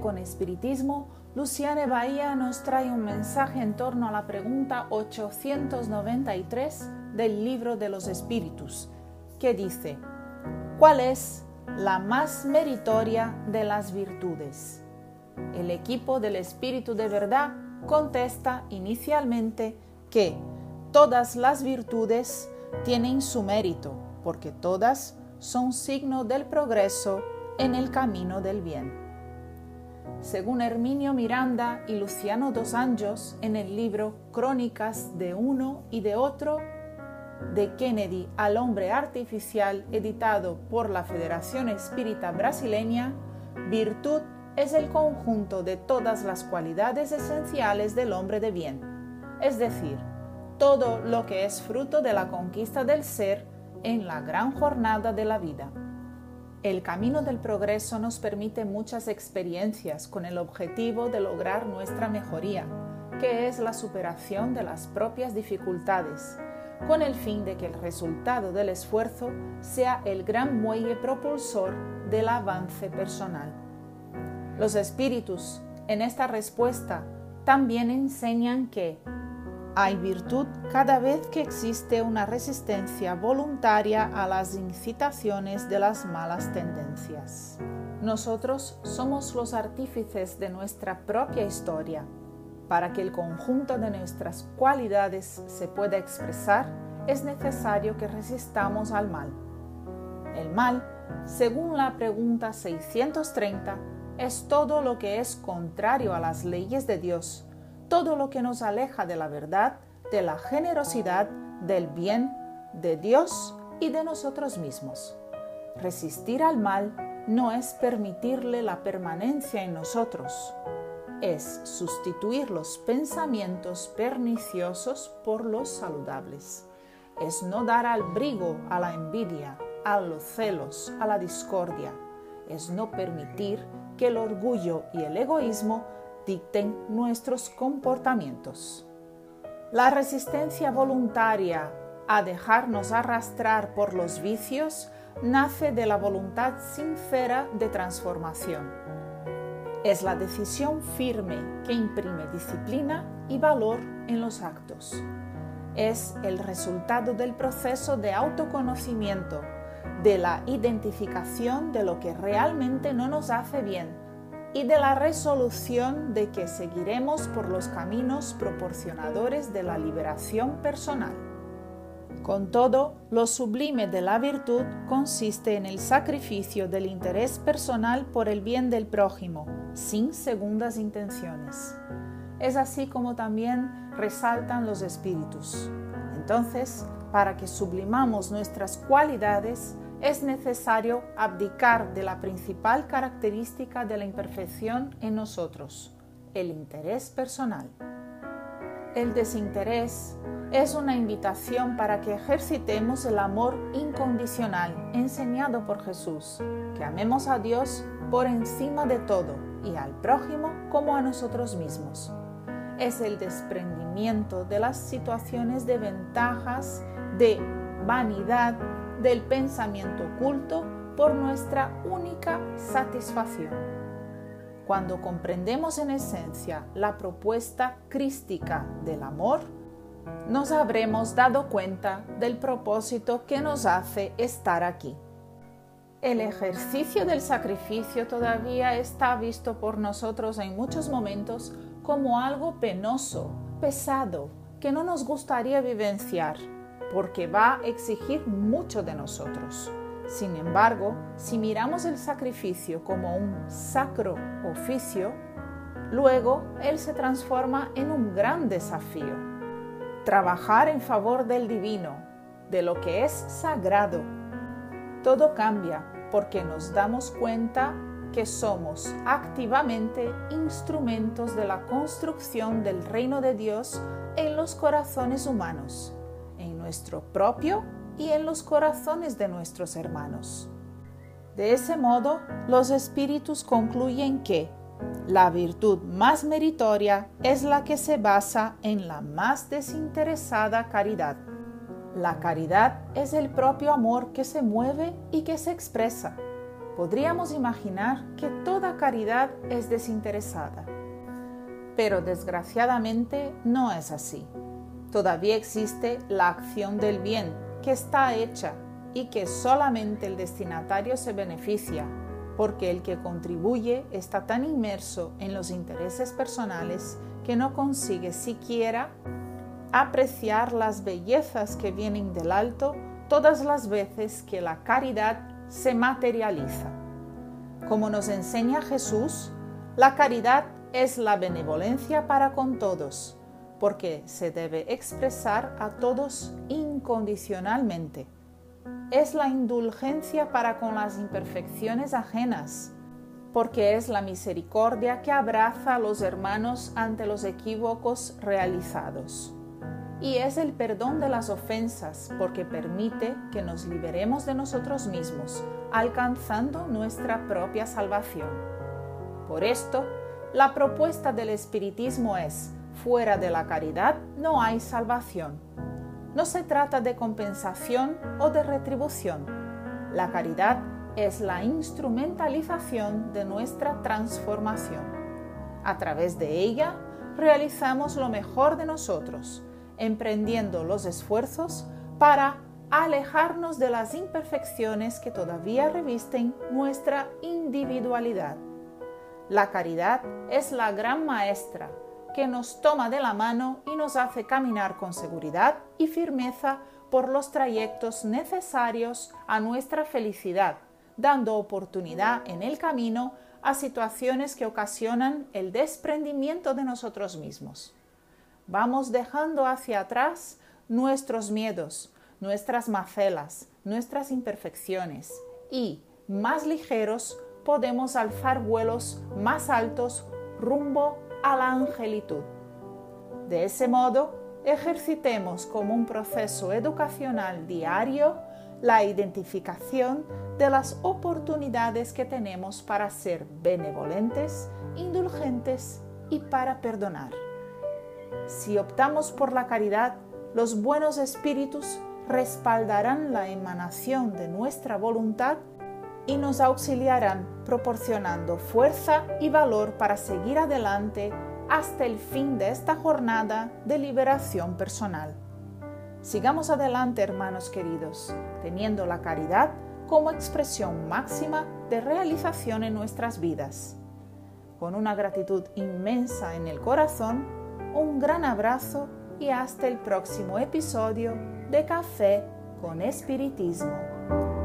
Con Espiritismo, Luciane Bahía nos trae un mensaje en torno a la pregunta 893 del libro de los Espíritus, que dice, ¿cuál es la más meritoria de las virtudes? El equipo del Espíritu de verdad contesta inicialmente que todas las virtudes tienen su mérito, porque todas son signo del progreso en el camino del bien. Según Herminio Miranda y Luciano dos Anjos en el libro Crónicas de uno y de otro, de Kennedy al hombre artificial, editado por la Federación Espírita Brasileña, virtud es el conjunto de todas las cualidades esenciales del hombre de bien, es decir, todo lo que es fruto de la conquista del ser en la gran jornada de la vida. El camino del progreso nos permite muchas experiencias con el objetivo de lograr nuestra mejoría, que es la superación de las propias dificultades, con el fin de que el resultado del esfuerzo sea el gran muelle propulsor del avance personal. Los espíritus, en esta respuesta, también enseñan que hay virtud cada vez que existe una resistencia voluntaria a las incitaciones de las malas tendencias. Nosotros somos los artífices de nuestra propia historia. Para que el conjunto de nuestras cualidades se pueda expresar, es necesario que resistamos al mal. El mal, según la pregunta 630, es todo lo que es contrario a las leyes de Dios todo lo que nos aleja de la verdad, de la generosidad, del bien, de Dios y de nosotros mismos. Resistir al mal no es permitirle la permanencia en nosotros, es sustituir los pensamientos perniciosos por los saludables. Es no dar al brigo, a la envidia, a los celos, a la discordia. Es no permitir que el orgullo y el egoísmo dicten nuestros comportamientos. La resistencia voluntaria a dejarnos arrastrar por los vicios nace de la voluntad sincera de transformación. Es la decisión firme que imprime disciplina y valor en los actos. Es el resultado del proceso de autoconocimiento, de la identificación de lo que realmente no nos hace bien y de la resolución de que seguiremos por los caminos proporcionadores de la liberación personal. Con todo, lo sublime de la virtud consiste en el sacrificio del interés personal por el bien del prójimo, sin segundas intenciones. Es así como también resaltan los espíritus. Entonces, para que sublimamos nuestras cualidades, es necesario abdicar de la principal característica de la imperfección en nosotros, el interés personal. El desinterés es una invitación para que ejercitemos el amor incondicional enseñado por Jesús, que amemos a Dios por encima de todo y al prójimo como a nosotros mismos. Es el desprendimiento de las situaciones de ventajas, de vanidad, del pensamiento oculto por nuestra única satisfacción. Cuando comprendemos en esencia la propuesta crística del amor, nos habremos dado cuenta del propósito que nos hace estar aquí. El ejercicio del sacrificio todavía está visto por nosotros en muchos momentos como algo penoso, pesado, que no nos gustaría vivenciar porque va a exigir mucho de nosotros. Sin embargo, si miramos el sacrificio como un sacro oficio, luego él se transforma en un gran desafío. Trabajar en favor del divino, de lo que es sagrado. Todo cambia porque nos damos cuenta que somos activamente instrumentos de la construcción del reino de Dios en los corazones humanos nuestro propio y en los corazones de nuestros hermanos. De ese modo, los espíritus concluyen que la virtud más meritoria es la que se basa en la más desinteresada caridad. La caridad es el propio amor que se mueve y que se expresa. podríamos imaginar que toda caridad es desinteresada. Pero desgraciadamente no es así. Todavía existe la acción del bien que está hecha y que solamente el destinatario se beneficia, porque el que contribuye está tan inmerso en los intereses personales que no consigue siquiera apreciar las bellezas que vienen del alto todas las veces que la caridad se materializa. Como nos enseña Jesús, la caridad es la benevolencia para con todos, porque se debe expresar a todos incondicionalmente. Es la indulgencia para con las imperfecciones ajenas, porque es la misericordia que abraza a los hermanos ante los equívocos realizados y es el perdón de las ofensas porque permite que nos liberemos de nosotros mismos, alcanzando nuestra propia salvación. Por esto, la propuesta del espiritismo es, fuera de la caridad no hay salvación. No se trata de compensación o de retribución. La caridad es la instrumentalización de nuestra transformación. A través de ella realizamos lo mejor de nosotros, emprendiendo los esfuerzos para alejarnos de las imperfecciones que todavía revisten nuestra individualidad. La caridad es la gran maestra que nos toma de la mano y nos hace caminar con seguridad y firmeza por los trayectos necesarios a nuestra felicidad, dando oportunidad en el camino a situaciones que ocasionan el desprendimiento de nosotros mismos. Vamos dejando hacia atrás nuestros miedos, nuestras macelas, nuestras imperfecciones y, más ligeros, podemos alzar vuelos más altos rumbo a la angelitud. De ese modo, ejercitemos como un proceso educacional diario la identificación de las oportunidades que tenemos para ser benevolentes, indulgentes y para perdonar. Si optamos por la caridad, los buenos espíritus respaldarán la emanación de nuestra voluntad y nos auxiliarán proporcionando fuerza y valor para seguir adelante hasta el fin de esta jornada de liberación personal. Sigamos adelante, hermanos queridos, teniendo la caridad como expresión máxima de realización en nuestras vidas. Con una gratitud inmensa en el corazón, un gran abrazo y hasta el próximo episodio de Café con Espiritismo.